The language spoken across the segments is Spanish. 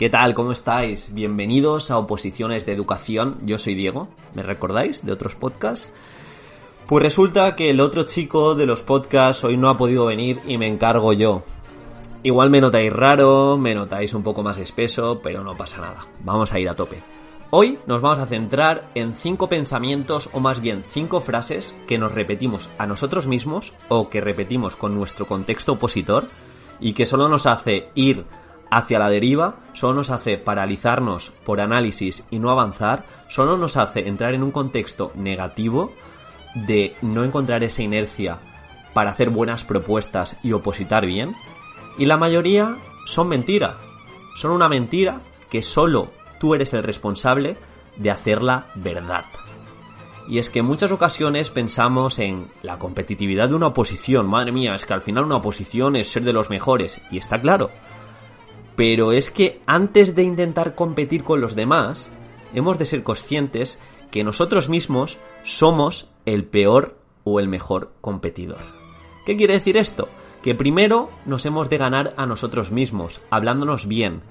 ¿Qué tal? ¿Cómo estáis? Bienvenidos a Oposiciones de Educación. Yo soy Diego. ¿Me recordáis de otros podcasts? Pues resulta que el otro chico de los podcasts hoy no ha podido venir y me encargo yo. Igual me notáis raro, me notáis un poco más espeso, pero no pasa nada. Vamos a ir a tope. Hoy nos vamos a centrar en cinco pensamientos o más bien cinco frases que nos repetimos a nosotros mismos o que repetimos con nuestro contexto opositor y que solo nos hace ir hacia la deriva, solo nos hace paralizarnos por análisis y no avanzar, solo nos hace entrar en un contexto negativo de no encontrar esa inercia para hacer buenas propuestas y opositar bien, y la mayoría son mentira, son una mentira que solo tú eres el responsable de hacerla verdad. Y es que en muchas ocasiones pensamos en la competitividad de una oposición. Madre mía, es que al final una oposición es ser de los mejores. Y está claro. Pero es que antes de intentar competir con los demás, hemos de ser conscientes que nosotros mismos somos el peor o el mejor competidor. ¿Qué quiere decir esto? Que primero nos hemos de ganar a nosotros mismos, hablándonos bien,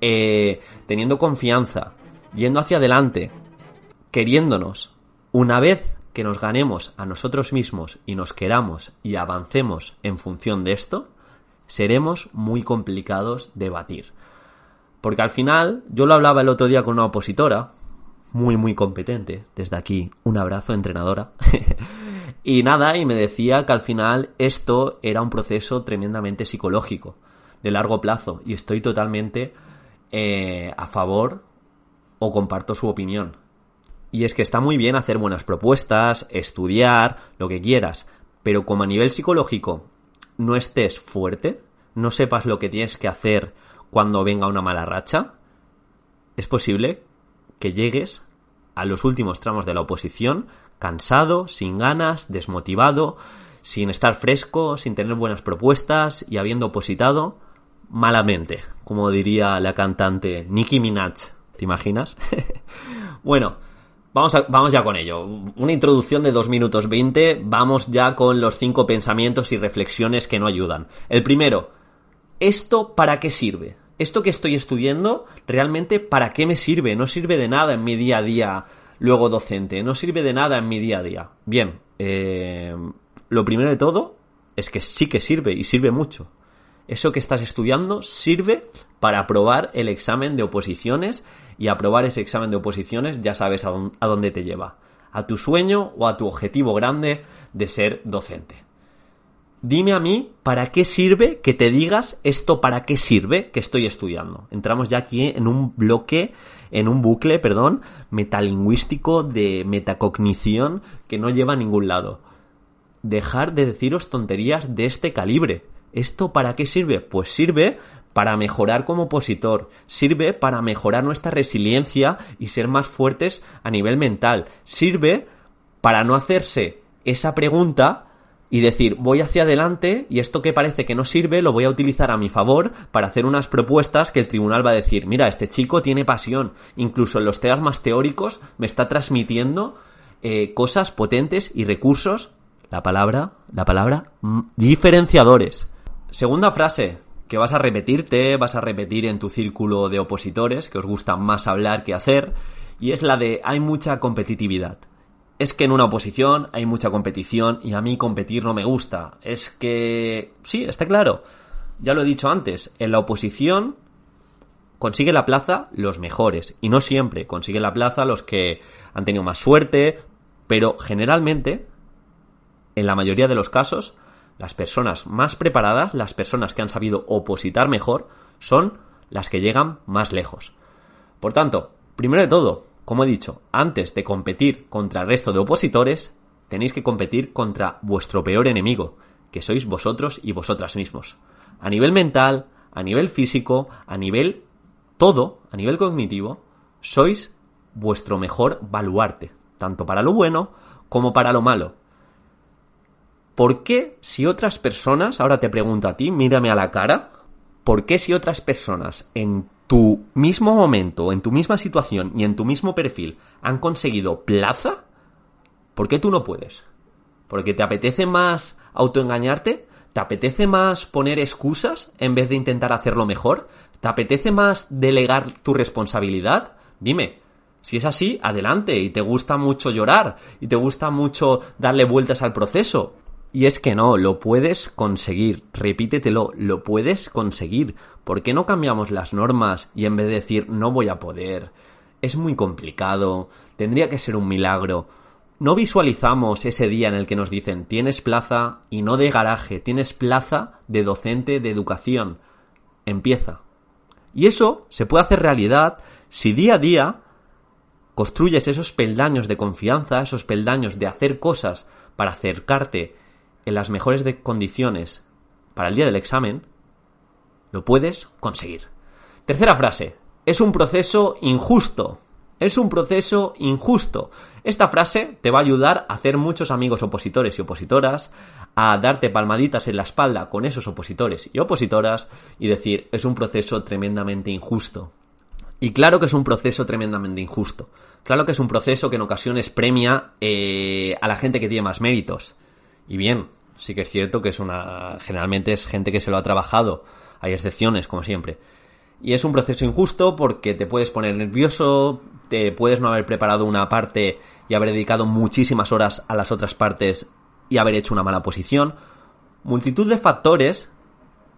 eh, teniendo confianza, yendo hacia adelante, queriéndonos. Una vez que nos ganemos a nosotros mismos y nos queramos y avancemos en función de esto, seremos muy complicados de batir. Porque al final, yo lo hablaba el otro día con una opositora, muy muy competente, desde aquí un abrazo entrenadora, y nada, y me decía que al final esto era un proceso tremendamente psicológico, de largo plazo, y estoy totalmente eh, a favor o comparto su opinión. Y es que está muy bien hacer buenas propuestas, estudiar, lo que quieras, pero como a nivel psicológico no estés fuerte, no sepas lo que tienes que hacer cuando venga una mala racha, es posible que llegues a los últimos tramos de la oposición cansado, sin ganas, desmotivado, sin estar fresco, sin tener buenas propuestas y habiendo opositado malamente, como diría la cantante Nicki Minaj. ¿Te imaginas? bueno, vamos, vamos ya con ello. Una introducción de 2 minutos 20. Vamos ya con los cinco pensamientos y reflexiones que no ayudan. El primero, ¿esto para qué sirve? ¿Esto que estoy estudiando realmente para qué me sirve? No sirve de nada en mi día a día luego docente. No sirve de nada en mi día a día. Bien, eh, lo primero de todo es que sí que sirve y sirve mucho eso que estás estudiando sirve para aprobar el examen de oposiciones y aprobar ese examen de oposiciones ya sabes a dónde te lleva, a tu sueño o a tu objetivo grande de ser docente. Dime a mí para qué sirve que te digas esto para qué sirve que estoy estudiando. Entramos ya aquí en un bloque, en un bucle, perdón, metalingüístico de metacognición que no lleva a ningún lado. Dejar de deciros tonterías de este calibre. ¿Esto para qué sirve? Pues sirve para mejorar como opositor, sirve para mejorar nuestra resiliencia y ser más fuertes a nivel mental, sirve para no hacerse esa pregunta y decir voy hacia adelante y esto que parece que no sirve lo voy a utilizar a mi favor para hacer unas propuestas que el tribunal va a decir mira este chico tiene pasión incluso en los temas más teóricos me está transmitiendo eh, cosas potentes y recursos la palabra la palabra mm, diferenciadores Segunda frase que vas a repetirte, vas a repetir en tu círculo de opositores, que os gusta más hablar que hacer, y es la de hay mucha competitividad. Es que en una oposición hay mucha competición y a mí competir no me gusta. Es que... Sí, está claro. Ya lo he dicho antes, en la oposición consigue la plaza los mejores y no siempre consigue la plaza los que han tenido más suerte, pero generalmente, en la mayoría de los casos, las personas más preparadas, las personas que han sabido opositar mejor, son las que llegan más lejos. Por tanto, primero de todo, como he dicho, antes de competir contra el resto de opositores, tenéis que competir contra vuestro peor enemigo, que sois vosotros y vosotras mismos. A nivel mental, a nivel físico, a nivel todo, a nivel cognitivo, sois vuestro mejor baluarte, tanto para lo bueno como para lo malo. ¿Por qué si otras personas, ahora te pregunto a ti, mírame a la cara, ¿por qué si otras personas en tu mismo momento, en tu misma situación y en tu mismo perfil han conseguido plaza, ¿por qué tú no puedes? ¿Porque te apetece más autoengañarte? ¿Te apetece más poner excusas en vez de intentar hacerlo mejor? ¿Te apetece más delegar tu responsabilidad? Dime, si es así, adelante, y te gusta mucho llorar, y te gusta mucho darle vueltas al proceso. Y es que no, lo puedes conseguir, repítetelo, lo puedes conseguir. ¿Por qué no cambiamos las normas y en vez de decir no voy a poder, es muy complicado, tendría que ser un milagro? No visualizamos ese día en el que nos dicen tienes plaza y no de garaje, tienes plaza de docente de educación. Empieza. Y eso se puede hacer realidad si día a día construyes esos peldaños de confianza, esos peldaños de hacer cosas para acercarte en las mejores condiciones para el día del examen, lo puedes conseguir. Tercera frase. Es un proceso injusto. Es un proceso injusto. Esta frase te va a ayudar a hacer muchos amigos opositores y opositoras, a darte palmaditas en la espalda con esos opositores y opositoras y decir, es un proceso tremendamente injusto. Y claro que es un proceso tremendamente injusto. Claro que es un proceso que en ocasiones premia eh, a la gente que tiene más méritos. Y bien, sí que es cierto que es una. Generalmente es gente que se lo ha trabajado. Hay excepciones, como siempre. Y es un proceso injusto porque te puedes poner nervioso, te puedes no haber preparado una parte y haber dedicado muchísimas horas a las otras partes y haber hecho una mala posición. Multitud de factores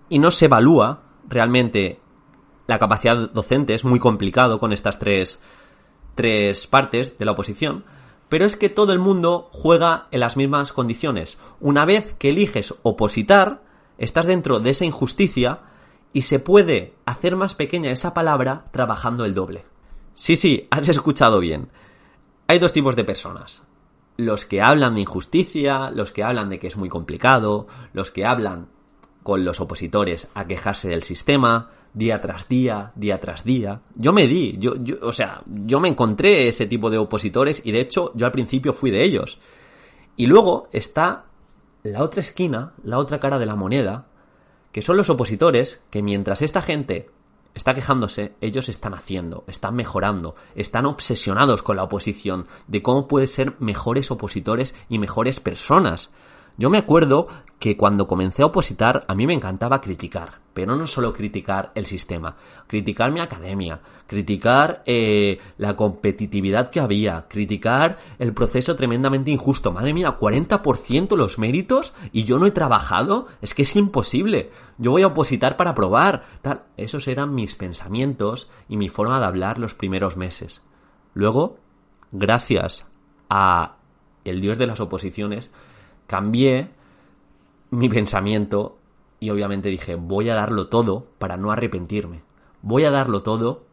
y no se evalúa realmente la capacidad docente. Es muy complicado con estas tres, tres partes de la oposición. Pero es que todo el mundo juega en las mismas condiciones. Una vez que eliges opositar, estás dentro de esa injusticia y se puede hacer más pequeña esa palabra trabajando el doble. Sí, sí, has escuchado bien. Hay dos tipos de personas. Los que hablan de injusticia, los que hablan de que es muy complicado, los que hablan con los opositores a quejarse del sistema, día tras día, día tras día. Yo me di, yo, yo, o sea, yo me encontré ese tipo de opositores y de hecho yo al principio fui de ellos. Y luego está la otra esquina, la otra cara de la moneda, que son los opositores que mientras esta gente está quejándose, ellos están haciendo, están mejorando, están obsesionados con la oposición, de cómo pueden ser mejores opositores y mejores personas. Yo me acuerdo que cuando comencé a opositar a mí me encantaba criticar, pero no solo criticar el sistema, criticar mi academia, criticar eh, la competitividad que había, criticar el proceso tremendamente injusto. Madre mía, 40% los méritos y yo no he trabajado, es que es imposible. Yo voy a opositar para probar. Tal. Esos eran mis pensamientos y mi forma de hablar los primeros meses. Luego, gracias a el dios de las oposiciones, cambié mi pensamiento y obviamente dije, voy a darlo todo para no arrepentirme. Voy a darlo todo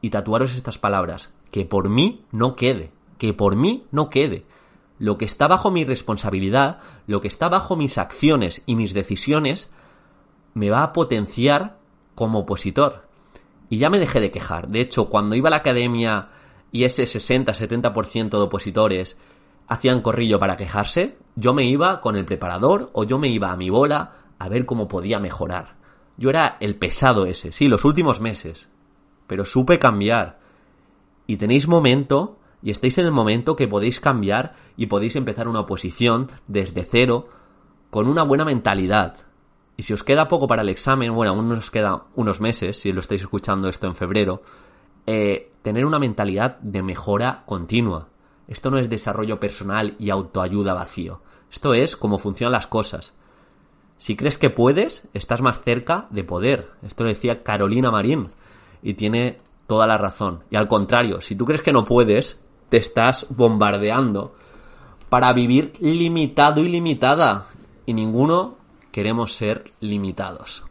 y tatuaros estas palabras, que por mí no quede, que por mí no quede. Lo que está bajo mi responsabilidad, lo que está bajo mis acciones y mis decisiones, me va a potenciar como opositor. Y ya me dejé de quejar. De hecho, cuando iba a la academia y ese 60-70% de opositores hacían corrillo para quejarse, yo me iba con el preparador o yo me iba a mi bola a ver cómo podía mejorar. Yo era el pesado ese, sí, los últimos meses. Pero supe cambiar. Y tenéis momento, y estáis en el momento que podéis cambiar y podéis empezar una oposición desde cero, con una buena mentalidad. Y si os queda poco para el examen, bueno, aún nos queda unos meses, si lo estáis escuchando esto en febrero, eh, tener una mentalidad de mejora continua. Esto no es desarrollo personal y autoayuda vacío. Esto es cómo funcionan las cosas. Si crees que puedes, estás más cerca de poder. Esto lo decía Carolina Marín. Y tiene toda la razón. Y al contrario, si tú crees que no puedes, te estás bombardeando para vivir limitado y limitada. Y ninguno queremos ser limitados.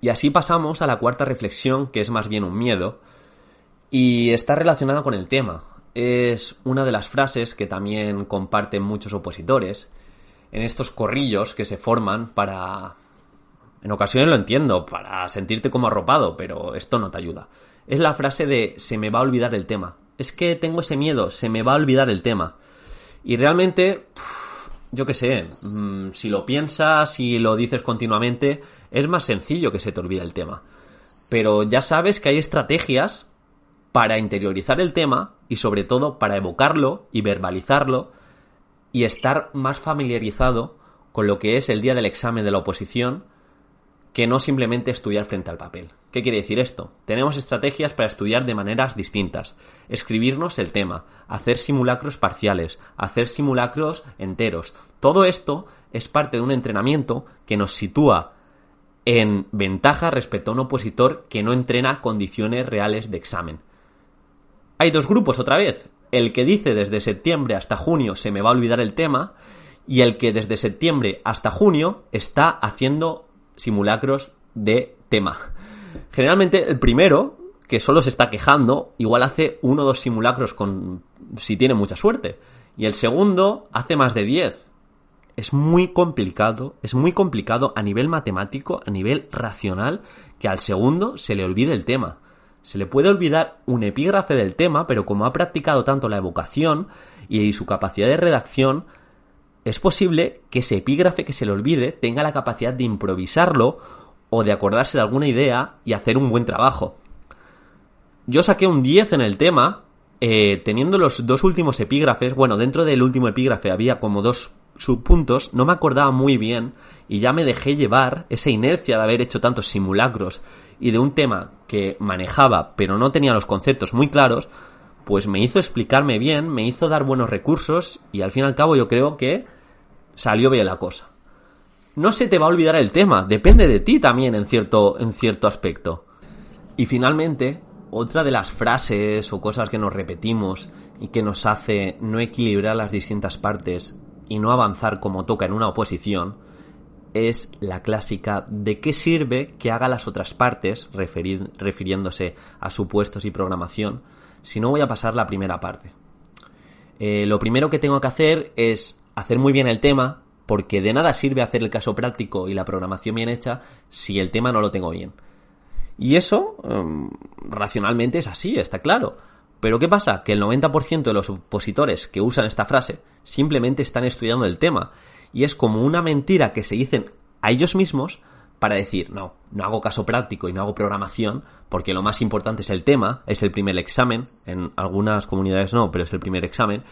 Y así pasamos a la cuarta reflexión, que es más bien un miedo, y está relacionada con el tema es una de las frases que también comparten muchos opositores, en estos corrillos que se forman para... En ocasiones lo entiendo, para sentirte como arropado, pero esto no te ayuda. Es la frase de se me va a olvidar el tema. Es que tengo ese miedo, se me va a olvidar el tema. Y realmente, yo qué sé, mm, si lo piensas y lo dices continuamente, es más sencillo que se te olvide el tema. Pero ya sabes que hay estrategias para interiorizar el tema y sobre todo para evocarlo y verbalizarlo y estar más familiarizado con lo que es el día del examen de la oposición que no simplemente estudiar frente al papel. ¿Qué quiere decir esto? Tenemos estrategias para estudiar de maneras distintas, escribirnos el tema, hacer simulacros parciales, hacer simulacros enteros. Todo esto es parte de un entrenamiento que nos sitúa en ventaja respecto a un opositor que no entrena condiciones reales de examen. Hay dos grupos otra vez. El que dice desde septiembre hasta junio se me va a olvidar el tema y el que desde septiembre hasta junio está haciendo simulacros de tema. Generalmente el primero, que solo se está quejando, igual hace uno o dos simulacros con si tiene mucha suerte. Y el segundo hace más de diez. Es muy complicado, es muy complicado a nivel matemático, a nivel racional, que al segundo se le olvide el tema. Se le puede olvidar un epígrafe del tema, pero como ha practicado tanto la evocación y su capacidad de redacción, es posible que ese epígrafe que se le olvide tenga la capacidad de improvisarlo o de acordarse de alguna idea y hacer un buen trabajo. Yo saqué un 10 en el tema, eh, teniendo los dos últimos epígrafes, bueno, dentro del último epígrafe había como dos subpuntos, no me acordaba muy bien y ya me dejé llevar esa inercia de haber hecho tantos simulacros y de un tema que manejaba pero no tenía los conceptos muy claros, pues me hizo explicarme bien, me hizo dar buenos recursos y al fin y al cabo yo creo que salió bien la cosa. No se te va a olvidar el tema, depende de ti también en cierto, en cierto aspecto. Y finalmente, otra de las frases o cosas que nos repetimos y que nos hace no equilibrar las distintas partes y no avanzar como toca en una oposición es la clásica de qué sirve que haga las otras partes, refiriéndose a supuestos y programación, si no voy a pasar la primera parte. Eh, lo primero que tengo que hacer es hacer muy bien el tema, porque de nada sirve hacer el caso práctico y la programación bien hecha si el tema no lo tengo bien. Y eso, em, racionalmente es así, está claro. Pero ¿qué pasa? Que el 90% de los opositores que usan esta frase simplemente están estudiando el tema. Y es como una mentira que se dicen a ellos mismos para decir, no, no hago caso práctico y no hago programación porque lo más importante es el tema, es el primer examen, en algunas comunidades no, pero es el primer examen,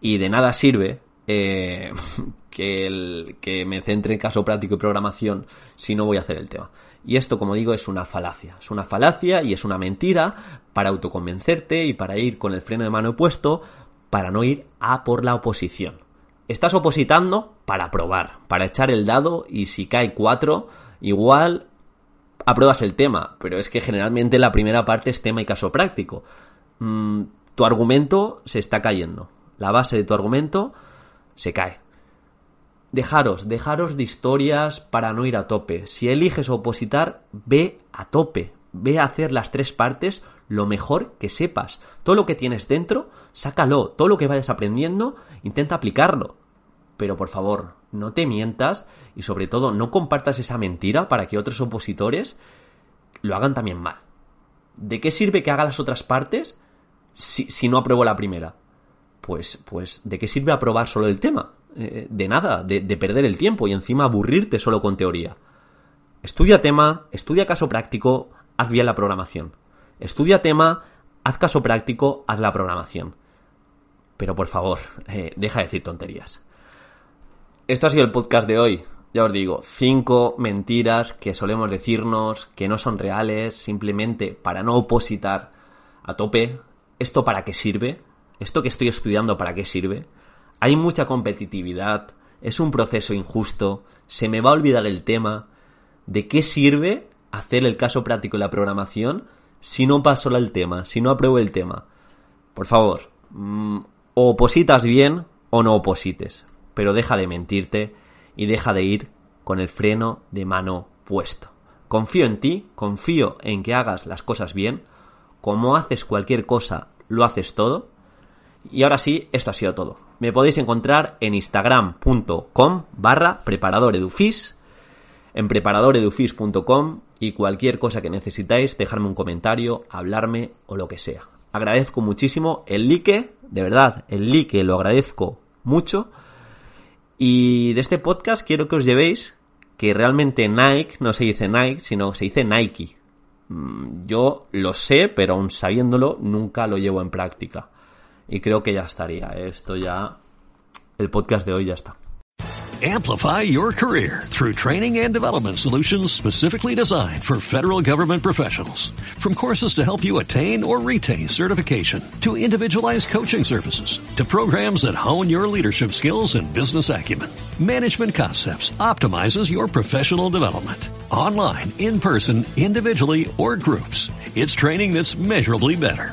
y de nada sirve eh, que, el, que me centre en caso práctico y programación si no voy a hacer el tema. Y esto, como digo, es una falacia. Es una falacia y es una mentira para autoconvencerte y para ir con el freno de mano opuesto para no ir a por la oposición. Estás opositando para probar, para echar el dado y si cae 4, igual apruebas el tema, pero es que generalmente la primera parte es tema y caso práctico. Mm, tu argumento se está cayendo. La base de tu argumento se cae. Dejaros, dejaros de historias para no ir a tope. Si eliges opositar, ve a tope. Ve a hacer las tres partes lo mejor que sepas. Todo lo que tienes dentro, sácalo. Todo lo que vayas aprendiendo, intenta aplicarlo. Pero por favor, no te mientas y sobre todo no compartas esa mentira para que otros opositores lo hagan también mal. ¿De qué sirve que haga las otras partes si, no apruebo la primera? Pues, pues, ¿de qué sirve aprobar solo el tema? Eh, de nada, de, de perder el tiempo y encima aburrirte solo con teoría. Estudia tema, estudia caso práctico, haz bien la programación. Estudia tema, haz caso práctico, haz la programación. Pero por favor, eh, deja de decir tonterías. Esto ha sido el podcast de hoy. Ya os digo, cinco mentiras que solemos decirnos que no son reales simplemente para no opositar a tope. ¿Esto para qué sirve? ¿Esto que estoy estudiando para qué sirve? Hay mucha competitividad, es un proceso injusto, se me va a olvidar el tema. ¿De qué sirve hacer el caso práctico y la programación si no paso el tema, si no apruebo el tema. Por favor, mm, o opositas bien o no oposites, pero deja de mentirte y deja de ir con el freno de mano puesto. Confío en ti, confío en que hagas las cosas bien, como haces cualquier cosa, lo haces todo. Y ahora sí, esto ha sido todo. Me podéis encontrar en instagram.com barra preparadoredufis, en preparadoredufis.com y cualquier cosa que necesitáis, dejarme un comentario, hablarme o lo que sea. Agradezco muchísimo el like, de verdad, el like lo agradezco mucho. Y de este podcast quiero que os llevéis que realmente Nike no se dice Nike, sino se dice Nike. Mm, yo lo sé, pero aún sabiéndolo, nunca lo llevo en práctica. Y creo que ya estaría. Esto ya. El podcast de hoy ya está. Amplify your career through training and development solutions specifically designed for federal government professionals. From courses to help you attain or retain certification, to individualized coaching services, to programs that hone your leadership skills and business acumen, Management Concepts optimizes your professional development. Online, in person, individually, or groups, it's training that's measurably better.